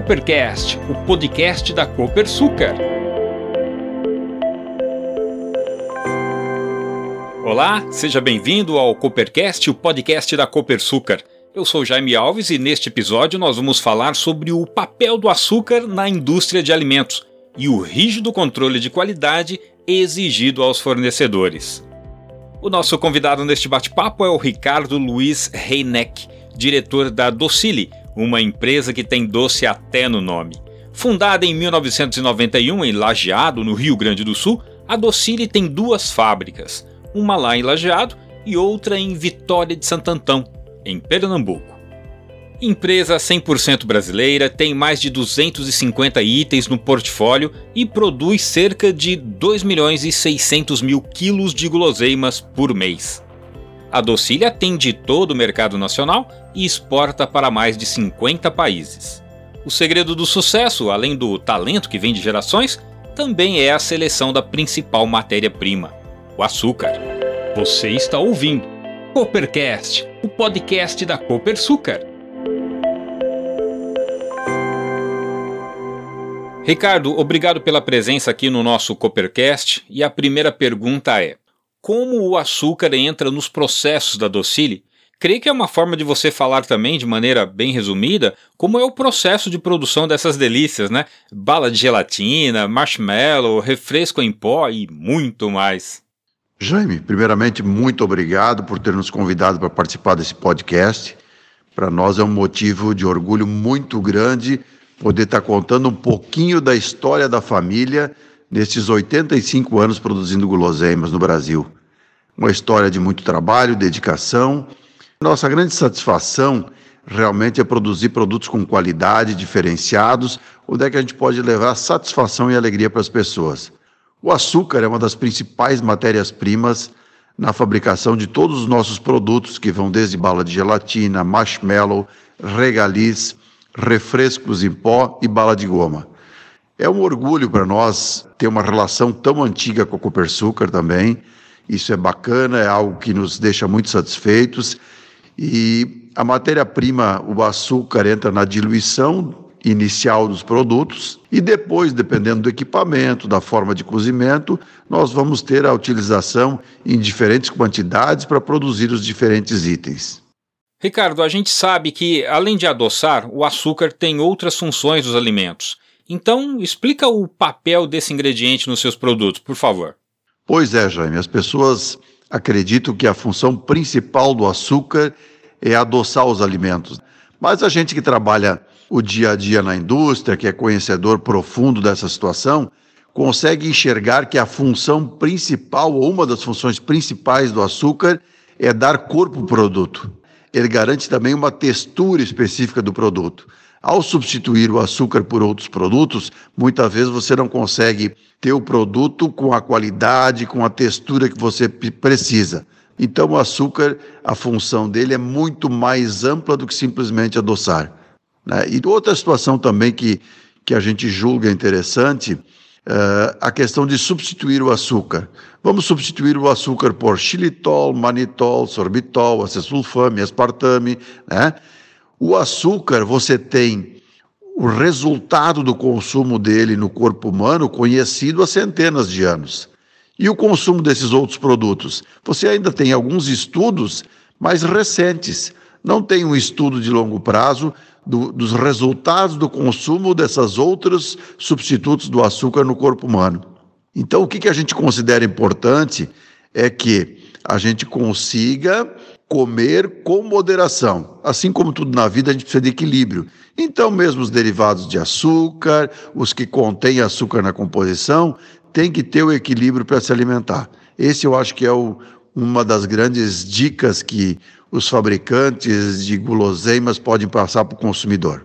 Coopercast, o podcast da Copersucar. Olá, seja bem-vindo ao Coopercast, o podcast da Copersucar. Eu sou Jaime Alves e neste episódio nós vamos falar sobre o papel do açúcar na indústria de alimentos e o rígido controle de qualidade exigido aos fornecedores. O nosso convidado neste bate-papo é o Ricardo Luiz Reineck, diretor da Docile, uma empresa que tem doce até no nome. Fundada em 1991 em Lajeado, no Rio Grande do Sul, a Docile tem duas fábricas, uma lá em Lajeado e outra em Vitória de Santo em Pernambuco. Empresa 100% brasileira, tem mais de 250 itens no portfólio e produz cerca de 2 milhões e 600 mil quilos de guloseimas por mês. A Docile atende todo o mercado nacional e exporta para mais de 50 países. O segredo do sucesso, além do talento que vem de gerações, também é a seleção da principal matéria-prima, o açúcar. Você está ouvindo Coopercast, o podcast da Copersucar. Ricardo, obrigado pela presença aqui no nosso Coopercast. E a primeira pergunta é: como o açúcar entra nos processos da Docile. Creio que é uma forma de você falar também, de maneira bem resumida, como é o processo de produção dessas delícias, né? Bala de gelatina, marshmallow, refresco em pó e muito mais. Jaime, primeiramente, muito obrigado por ter nos convidado para participar desse podcast. Para nós é um motivo de orgulho muito grande poder estar contando um pouquinho da história da família nestes 85 anos produzindo guloseimas no Brasil. Uma história de muito trabalho, dedicação. Nossa grande satisfação realmente é produzir produtos com qualidade, diferenciados, onde é que a gente pode levar satisfação e alegria para as pessoas. O açúcar é uma das principais matérias-primas na fabricação de todos os nossos produtos, que vão desde bala de gelatina, marshmallow, regaliz, refrescos em pó e bala de goma. É um orgulho para nós ter uma relação tão antiga com a Copersucar também. Isso é bacana, é algo que nos deixa muito satisfeitos. E a matéria-prima, o açúcar, entra na diluição inicial dos produtos e depois, dependendo do equipamento, da forma de cozimento, nós vamos ter a utilização em diferentes quantidades para produzir os diferentes itens. Ricardo, a gente sabe que, além de adoçar, o açúcar tem outras funções dos alimentos. Então, explica o papel desse ingrediente nos seus produtos, por favor. Pois é, Jaime. As pessoas acreditam que a função principal do açúcar é adoçar os alimentos. Mas a gente que trabalha o dia a dia na indústria, que é conhecedor profundo dessa situação, consegue enxergar que a função principal, ou uma das funções principais do açúcar, é dar corpo ao produto. Ele garante também uma textura específica do produto. Ao substituir o açúcar por outros produtos, muitas vezes você não consegue ter o produto com a qualidade, com a textura que você precisa. Então, o açúcar, a função dele é muito mais ampla do que simplesmente adoçar. Né? E outra situação também que, que a gente julga interessante, uh, a questão de substituir o açúcar. Vamos substituir o açúcar por xilitol, manitol, sorbitol, acesulfame, aspartame, né? O açúcar, você tem o resultado do consumo dele no corpo humano conhecido há centenas de anos. E o consumo desses outros produtos? Você ainda tem alguns estudos mais recentes. Não tem um estudo de longo prazo do, dos resultados do consumo dessas outros substitutos do açúcar no corpo humano. Então, o que, que a gente considera importante é que a gente consiga comer com moderação. Assim como tudo na vida, a gente precisa de equilíbrio. Então, mesmo os derivados de açúcar, os que contêm açúcar na composição, tem que ter o equilíbrio para se alimentar. Esse eu acho que é o, uma das grandes dicas que os fabricantes de guloseimas podem passar para o consumidor.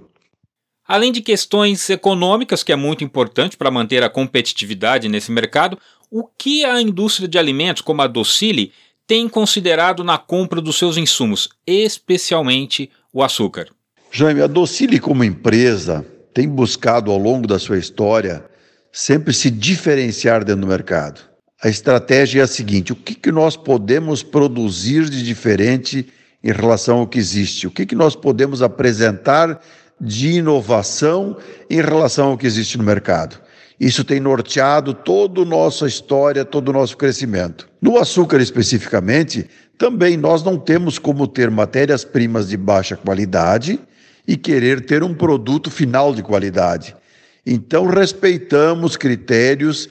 Além de questões econômicas, que é muito importante para manter a competitividade nesse mercado, o que a indústria de alimentos, como a Docile, tem considerado na compra dos seus insumos, especialmente o açúcar? Jaime, a Docile como empresa tem buscado ao longo da sua história sempre se diferenciar dentro do mercado. A estratégia é a seguinte: o que, que nós podemos produzir de diferente em relação ao que existe? O que, que nós podemos apresentar de inovação em relação ao que existe no mercado. Isso tem norteado toda a nossa história, todo o nosso crescimento. No açúcar especificamente, também nós não temos como ter matérias-primas de baixa qualidade e querer ter um produto final de qualidade. Então, respeitamos critérios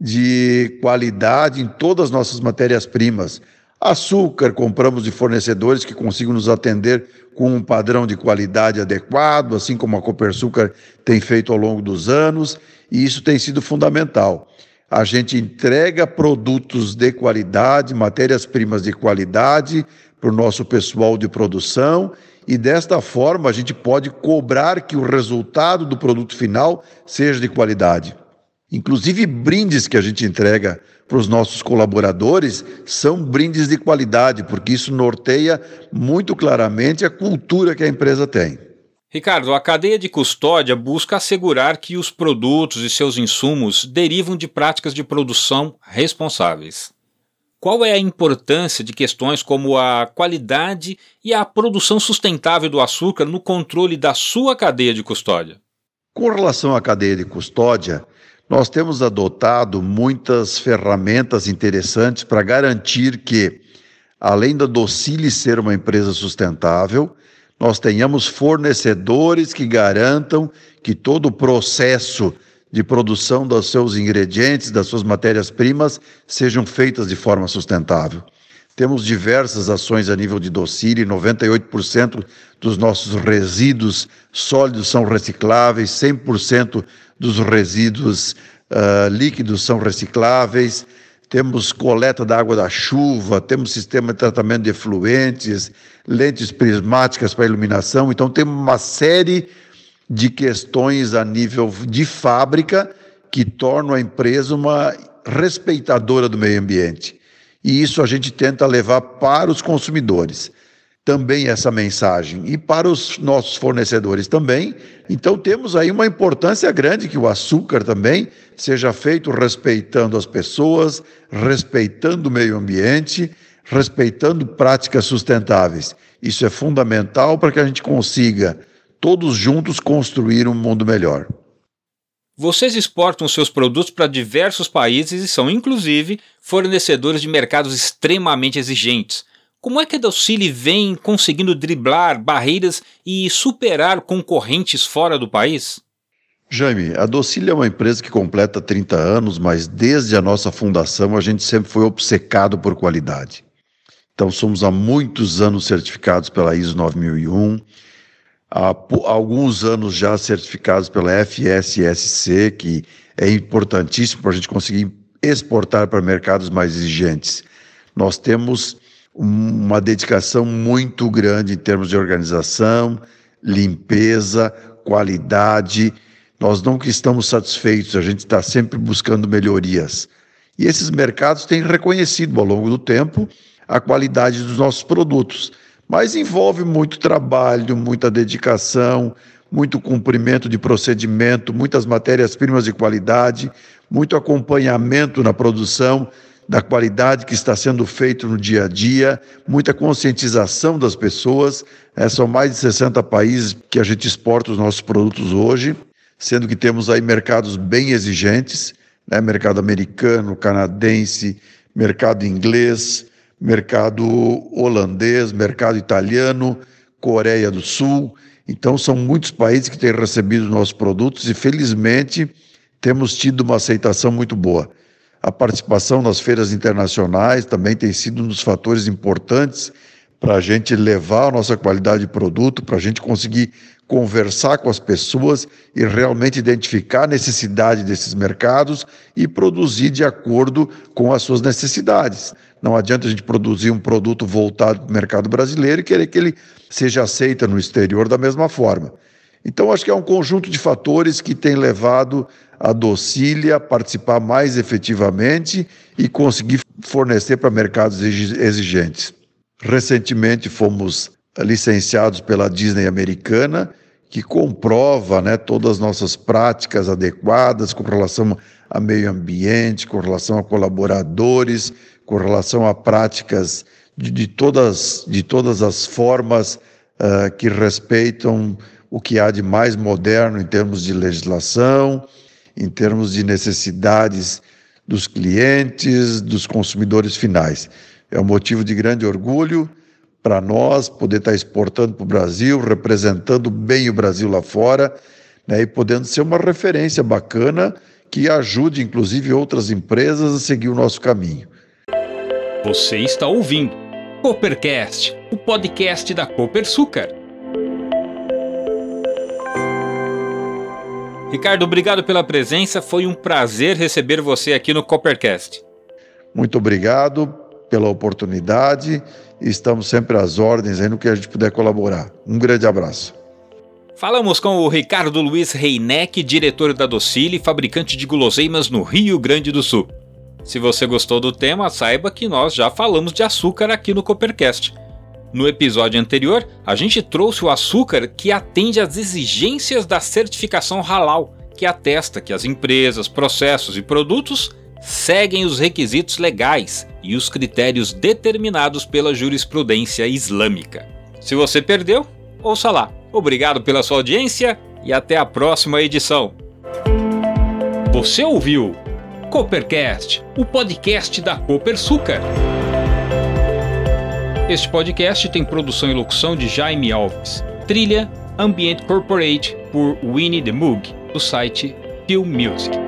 de qualidade em todas as nossas matérias-primas. Açúcar, compramos de fornecedores que consigam nos atender com um padrão de qualidade adequado, assim como a Copersucar tem feito ao longo dos anos, e isso tem sido fundamental. A gente entrega produtos de qualidade, matérias-primas de qualidade para o nosso pessoal de produção e desta forma a gente pode cobrar que o resultado do produto final seja de qualidade. Inclusive, brindes que a gente entrega para os nossos colaboradores são brindes de qualidade, porque isso norteia muito claramente a cultura que a empresa tem. Ricardo, a cadeia de custódia busca assegurar que os produtos e seus insumos derivam de práticas de produção responsáveis. Qual é a importância de questões como a qualidade e a produção sustentável do açúcar no controle da sua cadeia de custódia? Com relação à cadeia de custódia, nós temos adotado muitas ferramentas interessantes para garantir que, além da Docile ser uma empresa sustentável, nós tenhamos fornecedores que garantam que todo o processo de produção dos seus ingredientes, das suas matérias-primas, sejam feitas de forma sustentável. Temos diversas ações a nível de docile, 98% dos nossos resíduos sólidos são recicláveis, 100% dos resíduos uh, líquidos são recicláveis, temos coleta da água da chuva, temos sistema de tratamento de efluentes, lentes prismáticas para iluminação, então temos uma série de questões a nível de fábrica que tornam a empresa uma respeitadora do meio ambiente. E isso a gente tenta levar para os consumidores também essa mensagem e para os nossos fornecedores também. Então temos aí uma importância grande que o açúcar também seja feito respeitando as pessoas, respeitando o meio ambiente, respeitando práticas sustentáveis. Isso é fundamental para que a gente consiga todos juntos construir um mundo melhor. Vocês exportam seus produtos para diversos países e são, inclusive, fornecedores de mercados extremamente exigentes. Como é que a Docile vem conseguindo driblar barreiras e superar concorrentes fora do país? Jaime, a Docile é uma empresa que completa 30 anos, mas desde a nossa fundação a gente sempre foi obcecado por qualidade. Então somos há muitos anos certificados pela ISO 9001, há alguns anos já certificados pela FSSC, que é importantíssimo para a gente conseguir exportar para mercados mais exigentes. Nós temos uma dedicação muito grande em termos de organização, limpeza, qualidade. Nós nunca estamos satisfeitos, a gente está sempre buscando melhorias. E esses mercados têm reconhecido ao longo do tempo a qualidade dos nossos produtos mas envolve muito trabalho, muita dedicação, muito cumprimento de procedimento, muitas matérias-primas de qualidade, muito acompanhamento na produção da qualidade que está sendo feito no dia a dia, muita conscientização das pessoas. É, são mais de 60 países que a gente exporta os nossos produtos hoje, sendo que temos aí mercados bem exigentes, né? mercado americano, canadense, mercado inglês, mercado holandês, mercado italiano, Coreia do Sul. Então, são muitos países que têm recebido nossos produtos e, felizmente, temos tido uma aceitação muito boa. A participação nas feiras internacionais também tem sido um dos fatores importantes para a gente levar a nossa qualidade de produto, para a gente conseguir conversar com as pessoas e realmente identificar a necessidade desses mercados e produzir de acordo com as suas necessidades. Não adianta a gente produzir um produto voltado para o mercado brasileiro e querer que ele seja aceito no exterior da mesma forma. Então, acho que é um conjunto de fatores que tem levado a Docília participar mais efetivamente e conseguir fornecer para mercados exigentes. Recentemente fomos licenciados pela Disney americana, que comprova né, todas as nossas práticas adequadas com relação a meio ambiente, com relação a colaboradores, com relação a práticas de, de todas, de todas as formas uh, que respeitam o que há de mais moderno em termos de legislação, em termos de necessidades dos clientes, dos consumidores finais. É um motivo de grande orgulho para nós poder estar exportando para o Brasil, representando bem o Brasil lá fora né, e podendo ser uma referência bacana que ajude, inclusive, outras empresas a seguir o nosso caminho. Você está ouvindo Coopercast, o podcast da Copersucar. Ricardo, obrigado pela presença. Foi um prazer receber você aqui no Coppercast. Muito obrigado pela oportunidade. Estamos sempre às ordens aí no que a gente puder colaborar. Um grande abraço. Falamos com o Ricardo Luiz Reineck, diretor da Docile, fabricante de guloseimas no Rio Grande do Sul. Se você gostou do tema, saiba que nós já falamos de açúcar aqui no Coppercast. No episódio anterior, a gente trouxe o açúcar que atende às exigências da certificação halal, que atesta que as empresas, processos e produtos seguem os requisitos legais e os critérios determinados pela jurisprudência islâmica. Se você perdeu, ouça lá. Obrigado pela sua audiência e até a próxima edição. Você ouviu Coopercast, o podcast da Copersucar. Este podcast tem produção e locução de Jaime Alves. Trilha Ambient Corporate por Winnie the Moog, do site Film Music.